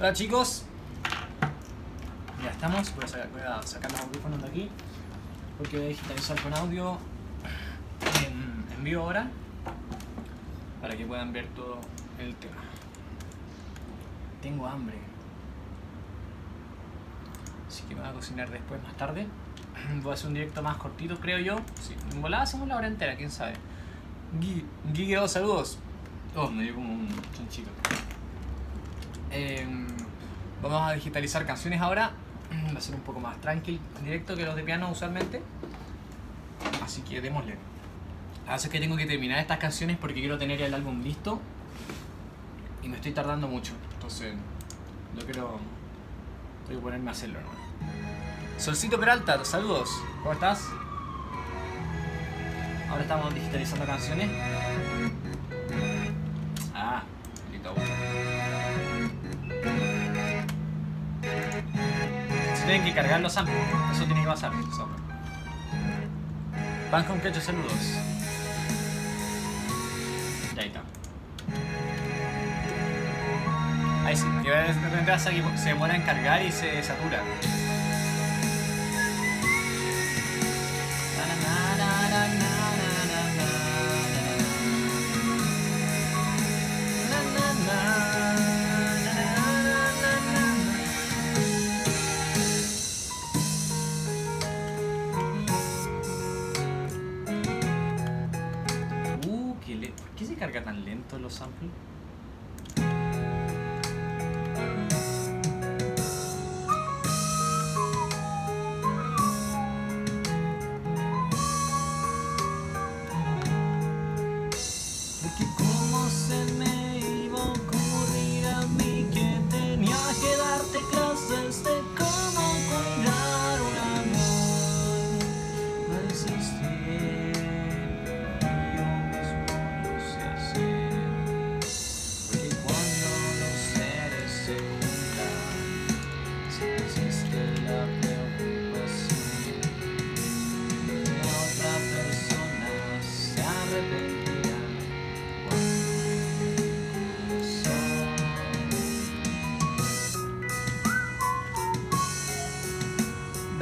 Hola chicos. Ya estamos. Voy a, sacar, sacar los audífonos de aquí. Porque voy a digitalizar con audio en, vivo ahora. Para que puedan ver todo el tema. Tengo hambre. Así que me voy a cocinar después, más tarde. Voy a hacer un directo más cortito, creo yo. Sí, en volada hacemos la hora entera, quién sabe. Gui- Guigueo, saludos. Oh, me dio como un chanchito. Em, vamos a digitalizar canciones ahora. Va a ser un poco más tranquil en directo que los de piano usualmente. Así que démosle. Así que tengo que terminar estas canciones porque quiero tener el álbum listo. Y me estoy tardando mucho. Entonces, no quiero. Tengo que ponerme a hacerlo. Solcito Peralta, saludos. ¿Cómo estás? Ahora estamos digitalizando canciones. Tienen que cargar los samples. Eso tiene que pasar. Pan con quecho, saludos. Ya ahí está. Ahí sí, que de repente se demora en cargar y se satura.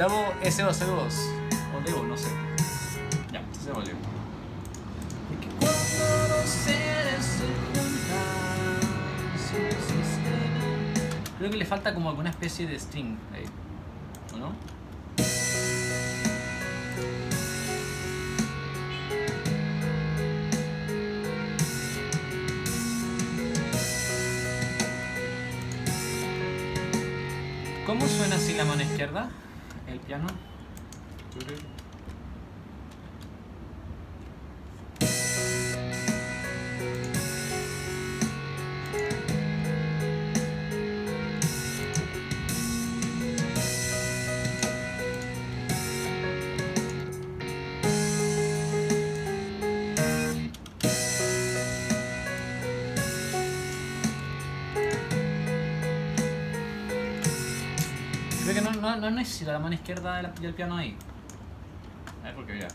Davo SO02 o Devo, no sé. Ya, se volvió. Creo que le falta como alguna especie de string ahí. No, no, necesito la mano izquierda del, del piano ahí. A ver, porque mira.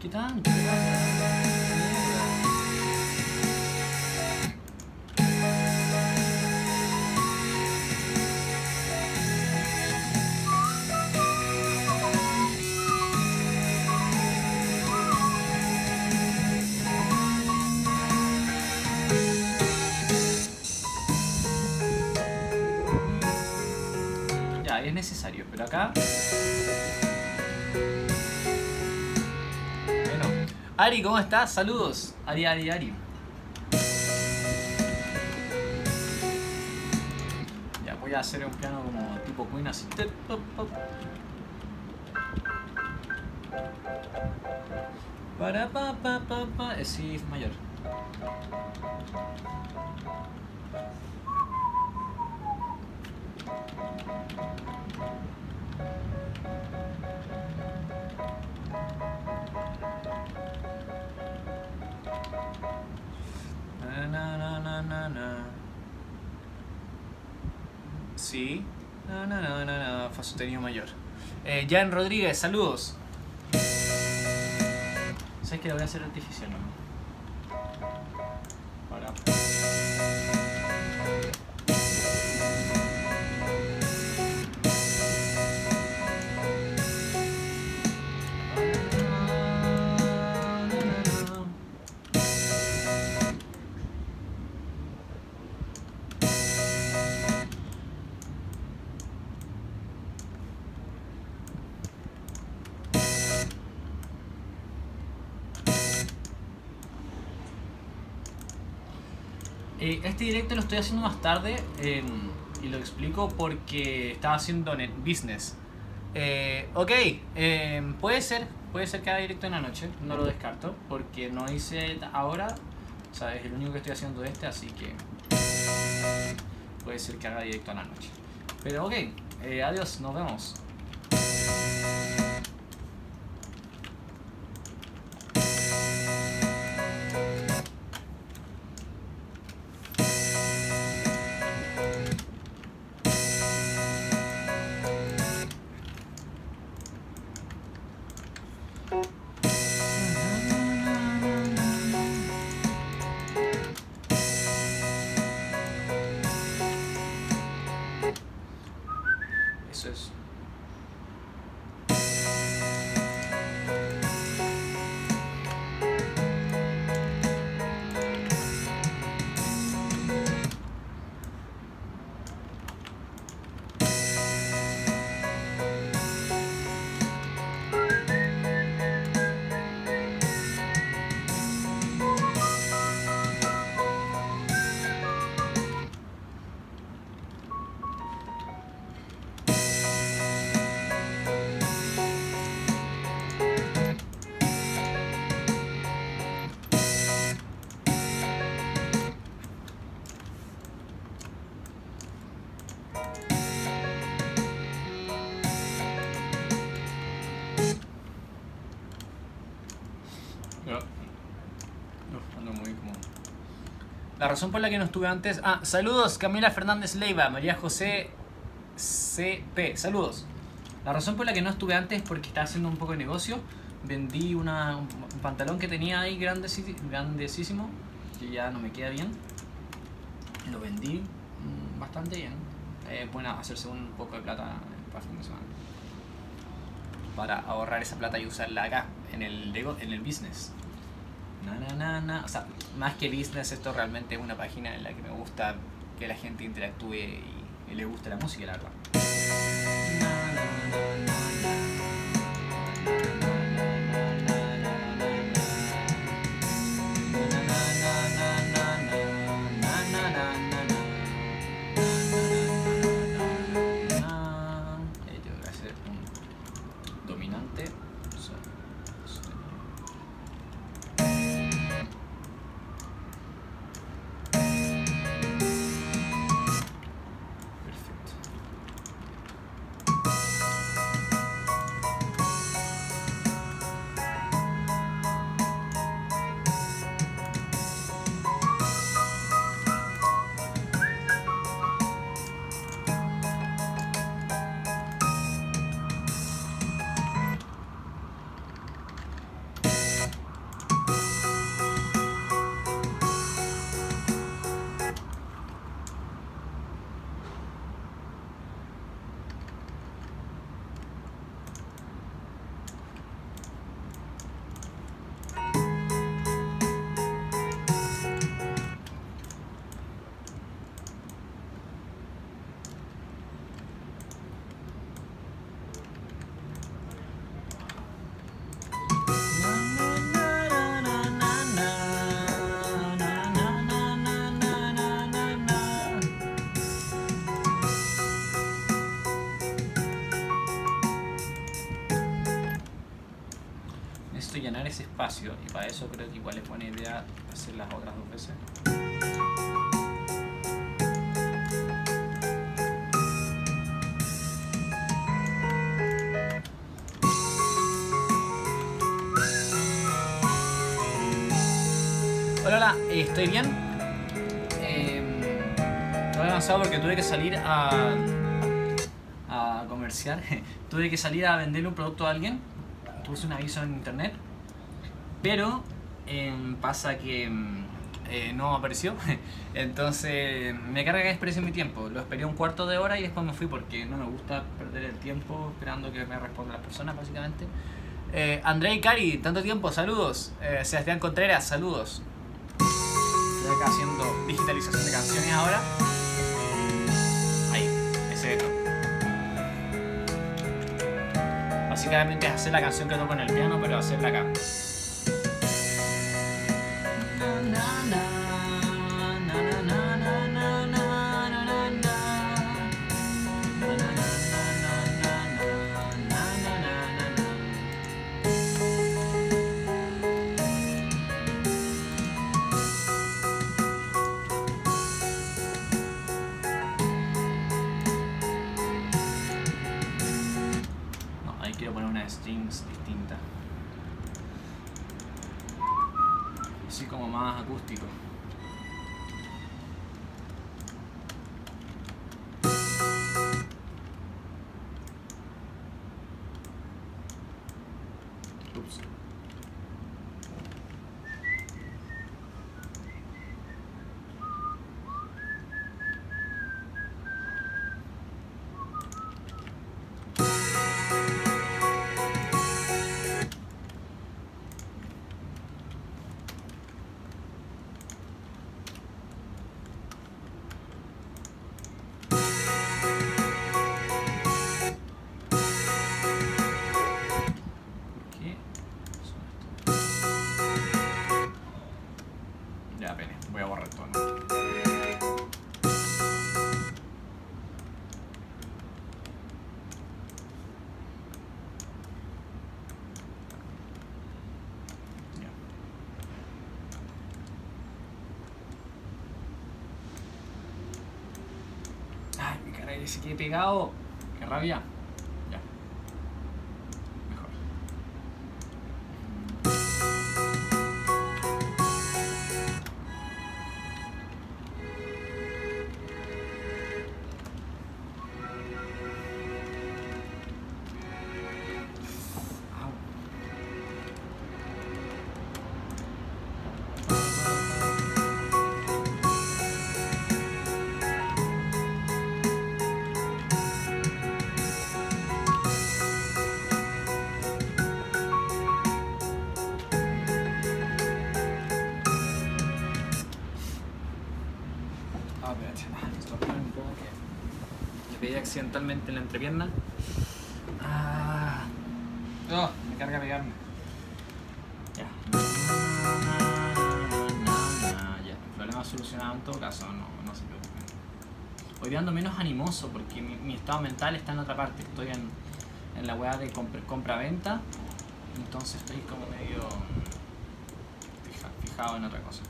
¿Qué tanto? ¿Qué pasa? Bueno. Ari, ¿cómo estás? Saludos. Ari, Ari, Ari. Ya, voy a hacer un piano como tipo Queen así. Para pa pa pa pa. Es si mayor. Na, na, na, na, na. Sí. Na, na, na, na, na. Fa sostenido mayor. Eh, Jan Rodríguez, saludos. ¿Sabes que lo voy a hacer artificial? No? Para. Eh, este directo lo estoy haciendo más tarde eh, y lo explico porque estaba haciendo business. Eh, ok, eh, puede ser, puede ser que haga directo en la noche, no lo descarto porque no hice ahora, o sea, es el único que estoy haciendo este, así que puede ser que haga directo en la noche. Pero ok, eh, adiós, nos vemos. Eso La razón por la que no estuve antes... Ah, saludos Camila Fernández Leiva, María José CP, saludos. La razón por la que no estuve antes es porque estaba haciendo un poco de negocio. Vendí una, un, pantalón que tenía ahí grandeci- grandecísimo, que ya no me queda bien. Lo vendí mm, bastante bien. Es bueno hacerse un poco de plata para fin de semana. Para ahorrar esa plata y usarla acá, en el, en el business. Na, na. O sea, más que business, esto realmente es una página en la que me gusta que la gente interactúe y, le guste la música, la verdad. Y para eso creo que igual es buena idea hacer las otras dos veces. Hola, hola, ¿estoy bien? Eh, estoy avanzado porque tuve que salir a, a comerciar. tuve que salir a venderle un producto a alguien. Puse un aviso en internet Pero em, pasa que em, eh, no apareció. Entonces me carga que desperdicie mi tiempo. Lo esperé un cuarto de hora y después me fui porque no me gusta perder el tiempo esperando que me respondan las personas, básicamente. Eh, André y Cari, tanto tiempo, saludos. Eh, Sebastián Contreras, saludos. Estoy acá haciendo digitalización de canciones ahora. Ahí, ese es Básicamente es hacer la canción que toco en el piano, pero hacerla acá. Voy a borrar todo. Ay, mi cara se quede pegado. Qué rabia. Ah, espérate. Ah, esto es un poco que le accidentalmente en la entrepierna. Ah. Oh, me carga pegarme. Ya. Ya, problema solucionado en todo caso, no, se preocupen. Hoy día ando menos animoso porque mi, estado mental está en otra parte. Estoy en, la weá de compra- compra-venta. entonces estoy como medio fija- fijado en otra cosa.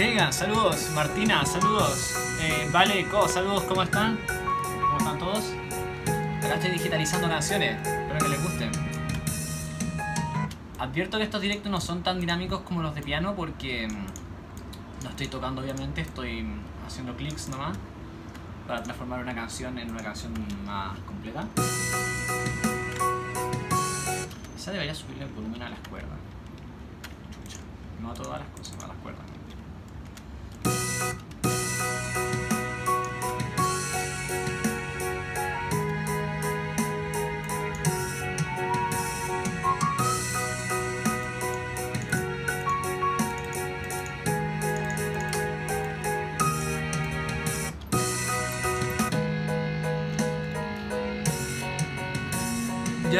Kegan, saludos. Martina, saludos. Eh, vale, Co, saludos, ¿cómo están? ¿Cómo están todos? Acá estoy digitalizando canciones, espero que les gusten. Advierto que estos directos no son tan dinámicos como los de piano porque mm, no estoy tocando obviamente, estoy mm, haciendo clics nomás para transformar una canción en una canción más completa. Quizá debería subirle el volumen a las cuerdas. Chucha. No a todas las cosas, a las cuerdas.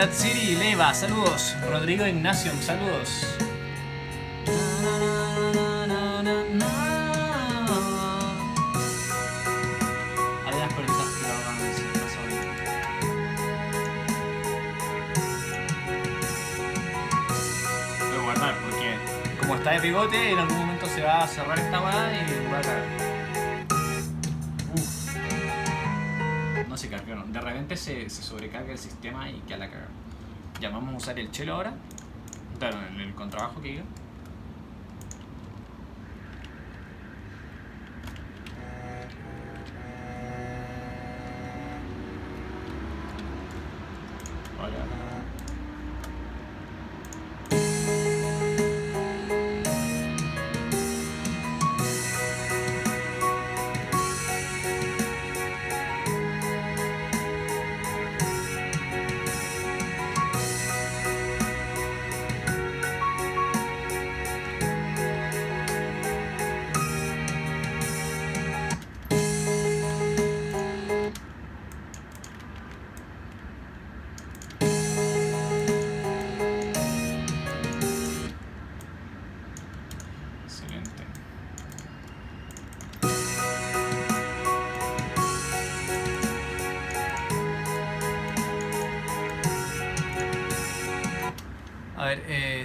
Yatsiri Leva, saludos. Rodrigo Ignacio, saludos. Hay unas cuerditas que lo hagan así, más o menos. Voy a guardar porque como está de pivote en algún momento se va a cerrar esta weá y va a caer. Uf. No se cargaron. De repente se, se sobrecarga el sistema y queda la caga. Ya vamos a usar el chelo ahora. Claro, el, contrabajo que diga.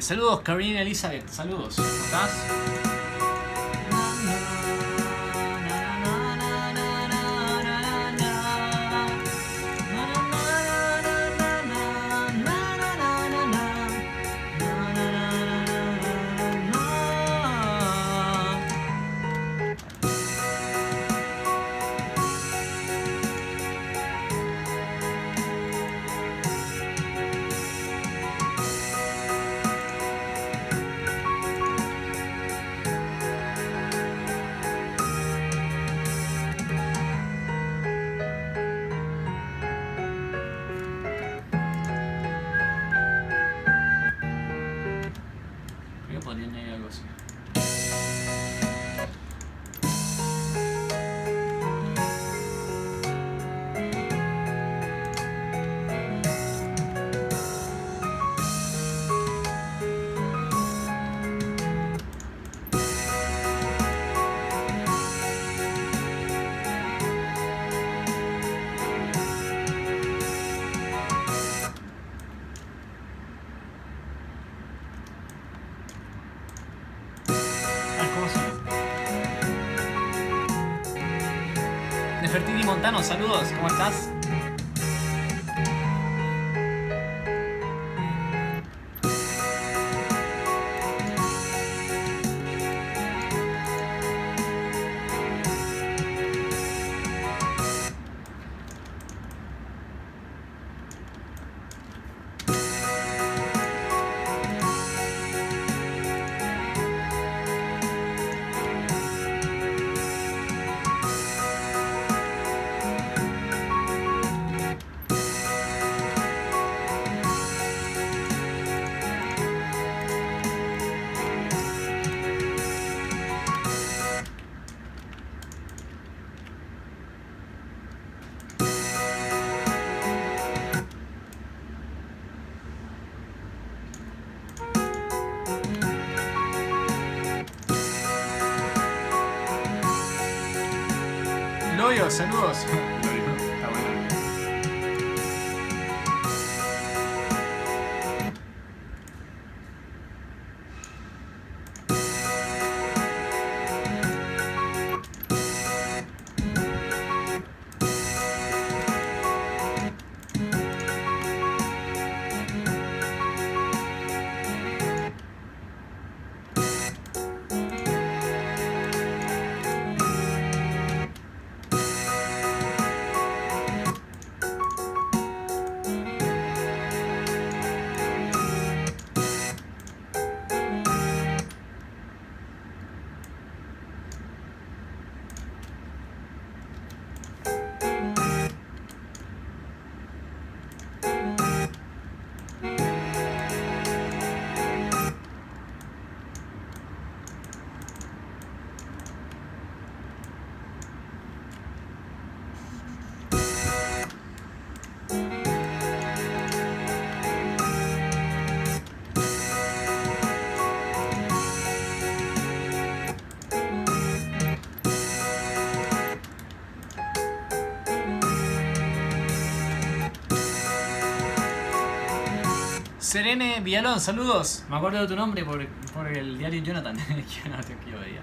Saludos Karina Elizabeth, saludos. ¿Cómo estás? Montano, saludos, ¿cómo estás? Saludos. Serene Villalón, saludos. Me acuerdo de tu nombre por, por el diario Jonathan, que no yo veía.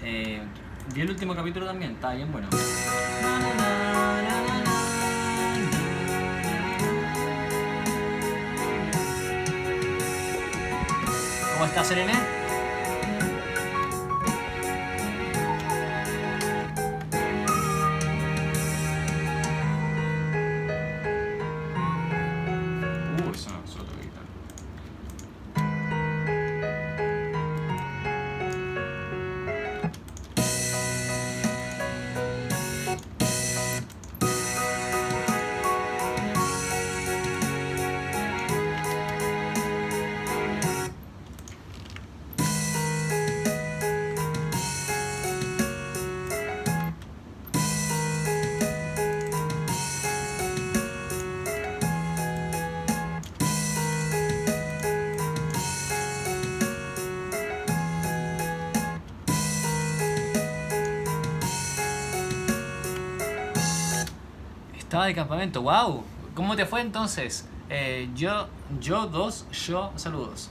Eh, vi el último capítulo también, está bien bueno. ¿Cómo estás, Serene? De campamento, wow. ¿Cómo te fue entonces? Eh, yo, yo dos, yo, saludos.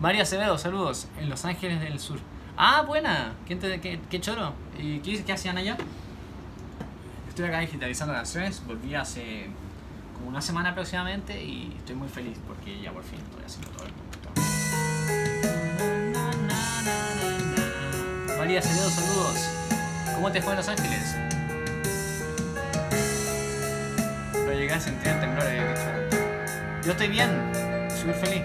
María Acevedo, saludos. En Los Ángeles del Sur. Ah, buena. ¿Quién te- qué, qué choro? ¿Y qué, qué hacían allá? Estoy acá digitalizando canciones. Volví hace como una semana aproximadamente y estoy muy feliz porque ya por fin estoy haciendo todo el mundo. María Acevedo, saludos. ¿Cómo te fue en Los Ángeles? Sentir el temblor, había dicho. Yo estoy bien, súper feliz.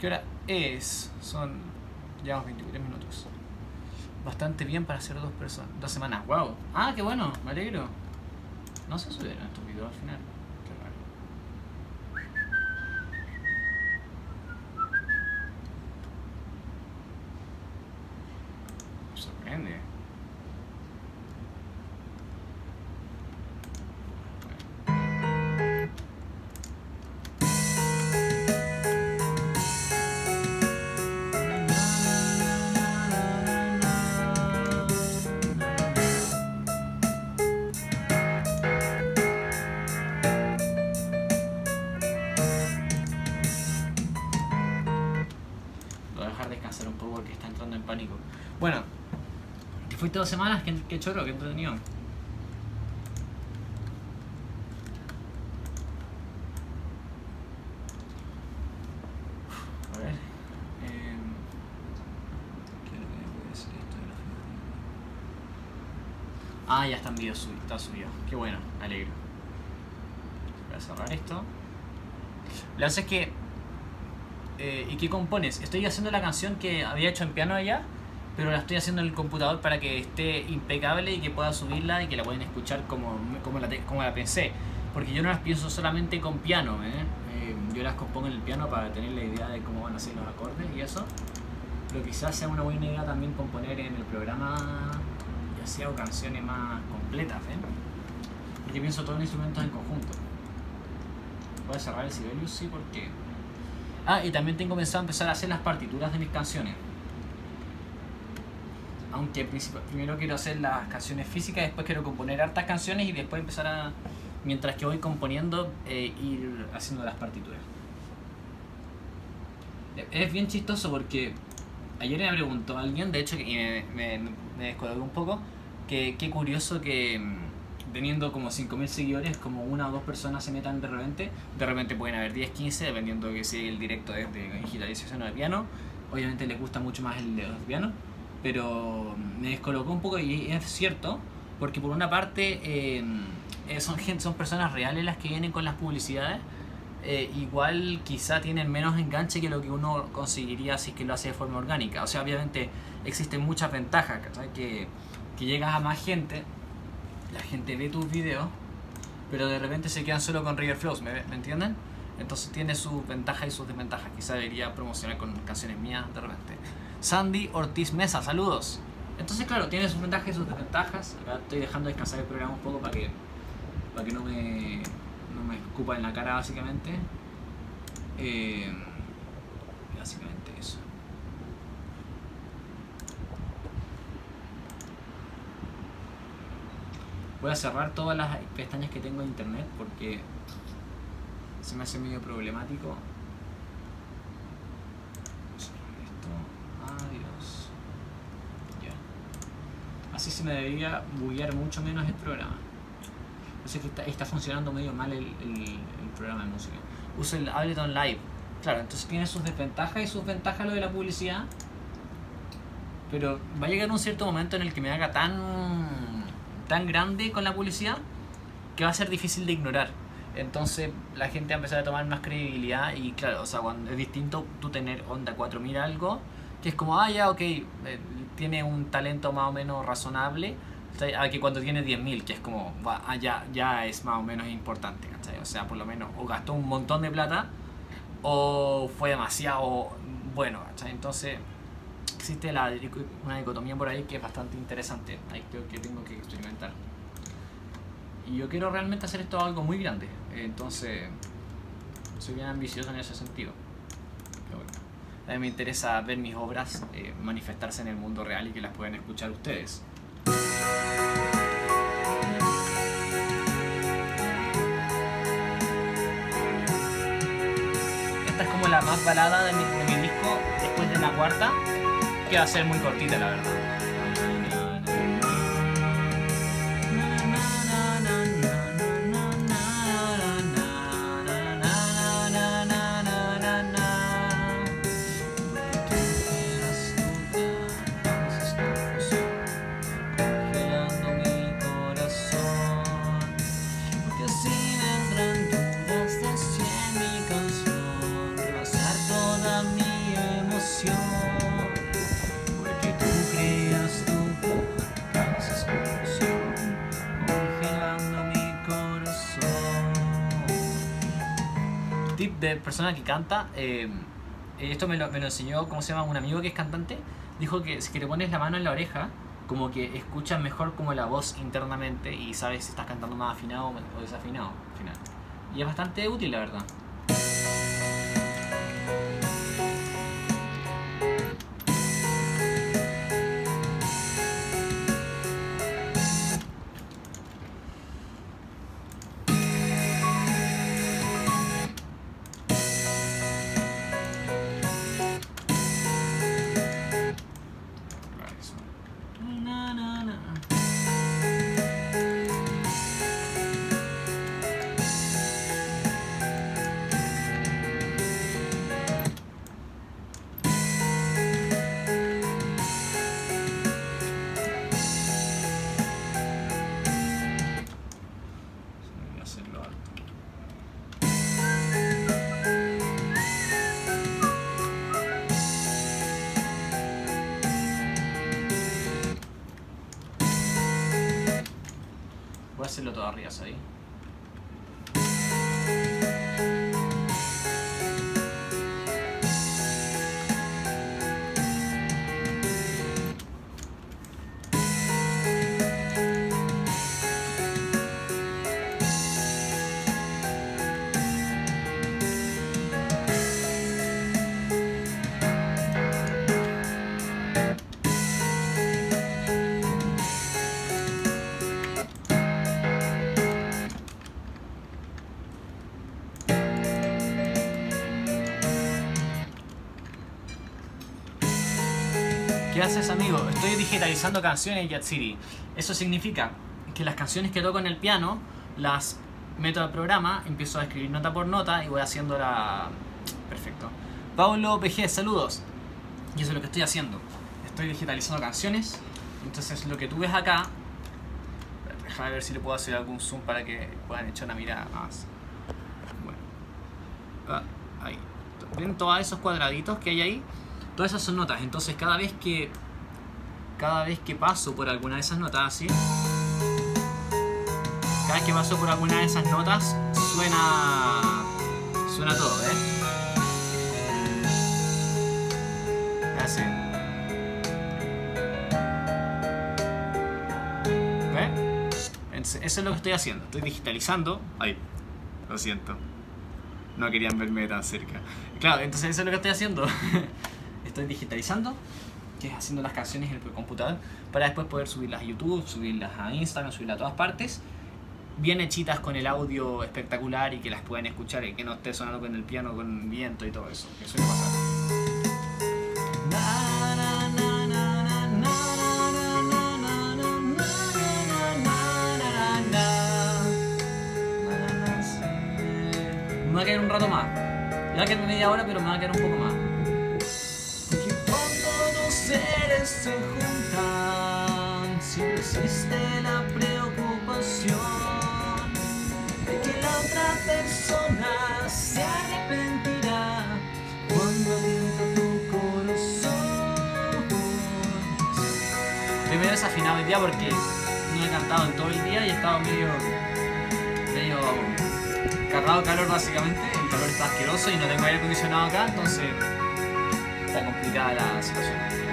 ¿Qué hora es? Son ya 23 minutos. Bastante bien para hacer dos personas. Dos semanas. ¡Wow! Ah, qué bueno, me alegro. No se subieron estos videos al final. Dos semanas, qué, qué choro, qué entretenido. Em. Ah, ya está en video subido, está subido. Qué bueno, alegro. Voy a cerrar esto. Lo hace es que eh, ¿Y qué compones? Estoy haciendo la canción que había hecho en piano allá, pero la estoy haciendo en el computador para que esté impecable y que pueda subirla y que la puedan escuchar como, como, la, como la pensé. Porque yo no las pienso solamente con piano, ¿eh? Eh, yo las compongo en el piano para tener la idea de cómo van a ser los acordes y eso. Pero quizás sea una buena idea también componer en el programa, ya sea o canciones más completas, ¿eh? Porque pienso todos los instrumentos en conjunto. Voy a cerrar el Sibelius, sí, porque Ah, y también tengo pensado empezar a hacer las partituras de mis canciones. Aunque primero quiero hacer las canciones físicas, después quiero componer hartas canciones y después empezar a, mientras que voy componiendo, eh, ir haciendo las partituras. E- Es bien chistoso porque ayer me preguntó alguien, de hecho, y me, me, un poco, que qué curioso que mm, teniendo como 5.000 seguidores, como una o dos personas se metan de repente, de repente pueden haber 10, 15, dependiendo que si el directo es de digitalización o de piano, obviamente les gusta mucho más el de piano, pero me descolocó un poco y es cierto, porque por una parte eh, son, son personas reales las que vienen con las publicidades, eh, igual quizá tienen menos enganche que lo que uno conseguiría si es que lo hace de forma orgánica. O sea, obviamente existen muchas ventajas, Que, que llegas a más gente, la gente ve tus videos, pero de repente se quedan solo con River Flows, ¿me, ¿me entienden? Entonces tiene sus ventajas y sus desventajas. Quizá debería promocionar con canciones mías de repente. Sandy Ortiz Mesa, saludos. Entonces, claro, tiene sus ventajas y sus desventajas. Acá estoy dejando descansar el programa un poco para que, para que no me no me escupa en la cara básicamente. Eh, básicamente eso. Voy a cerrar todas las pestañas que tengo en internet porque se me hace medio problemático. Esto, adiós. Ya. Así se me debería buguear mucho menos el programa. No que está, está funcionando medio mal el, el, programa de música. Uso el Ableton Live. Claro, entonces tiene sus desventajas y sus ventajas lo de la publicidad. Pero va a llegar un cierto momento en el que me haga tan, tan grande con la publicidad que va a ser difícil de ignorar. Entonces la gente va a empezar a tomar más credibilidad y claro, o sea, cuando es distinto tú tener Onda 4000 algo, que es como, ah, ya, ok, eh, tiene un talento más o menos razonable, Aquí cuando tiene 10.000, que es como, ah, ya, ya es más o menos importante, ¿cachai? O sea, por lo menos o gastó un montón de plata o fue demasiado bueno, ¿cachai? Entonces existe la, una dicotomía por ahí que es bastante interesante. Ahí creo que tengo que experimentar. Y yo quiero realmente hacer esto algo muy grande. Entonces, soy bien ambicioso en ese sentido. A mí me interesa ver mis obras eh, manifestarse en el mundo real y que las puedan escuchar ustedes. Esta es como la más balada de mi, de mi disco después de la cuarta, que va a ser muy cortita la verdad. Persona que canta, eh, esto me lo, enseñó, ¿cómo se llama? Un amigo que es cantante, dijo que si le pones la mano en la oreja, como que escuchas mejor como la voz internamente y sabes si estás cantando más afinado o desafinado. Final. Y es bastante útil, la verdad. Ahí. Gracias amigo, estoy digitalizando canciones City. Eso significa que las canciones que toco en el piano las meto al programa, empiezo a escribir nota por nota y voy haciendo la... Perfecto. Pablo PG, saludos. Y eso es lo que estoy haciendo. Estoy digitalizando canciones. Entonces lo que tú ves acá... Déjame ver si le puedo hacer algún zoom para que puedan echar una mirada más. Bueno. ah, ahí. ¿Ven todos esos cuadraditos que hay ahí? Todas esas son notas. Entonces cada vez que cada vez que paso por alguna de esas notas así, cada vez que paso por alguna de esas notas suena suena todo, ¿eh? Así. ¿Ve? Entonces, Eso es lo que estoy haciendo. Estoy digitalizando. Ay, lo siento. No querían verme tan cerca. Claro, entonces eso es lo que estoy haciendo. estoy digitalizando, que es haciendo las canciones en el computador, para después poder subirlas a YouTube, subirlas a Instagram, subirlas a todas partes. Bien hechitas con el audio espectacular y que las puedan escuchar y que no esté sonando con el piano con viento y todo eso, que suele pasar. Me va a quedar un rato más. Me va a quedar media hora, pero me va a quedar un poco más. Se juntan, siempre existe la preocupación de que la otra persona se arrepentirá cuando alienta tu corazón. Estoy medio desafinado hoy día porque no he cantado en todo el día y he estado medio. medio cargado de calor básicamente, el calor está asqueroso y no tengo aire acondicionado acá, entonces está complicada la situación.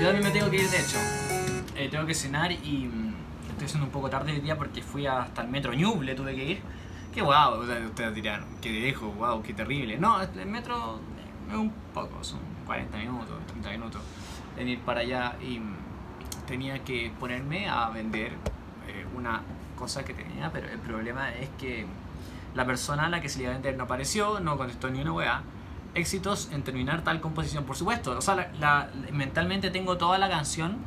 Yo también me tengo que ir de hecho. Eh, tengo que cenar y mm, estoy haciendo un poco tarde el día porque fui hasta el metro Ñuble, tuve que ir. Qué guau, sea, ustedes dirán, qué viejo, wow, qué terrible. No, el metro es un poco, son 40 minutos, 30 minutos en ir para allá y mm, tenía que ponerme a vender eh, una cosa que tenía, pero el problema es que la persona a la que se le iba a vender no apareció, no contestó ni una weá. Éxitos en terminar tal composición, por supuesto. O sea, mentalmente tengo toda la canción,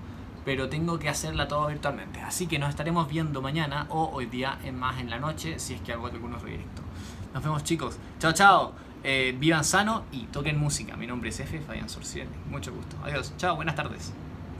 pero tengo que hacerla todo virtualmente. Así que nos estaremos viendo mañana o hoy día más en la noche, si es que hago algunos directos. Nos vemos chicos. Chao, chao. Eh, vivan sano y toquen música. Mi nombre es F, Fabián Sorciel. Mucho gusto. Adiós. Chao, buenas tardes.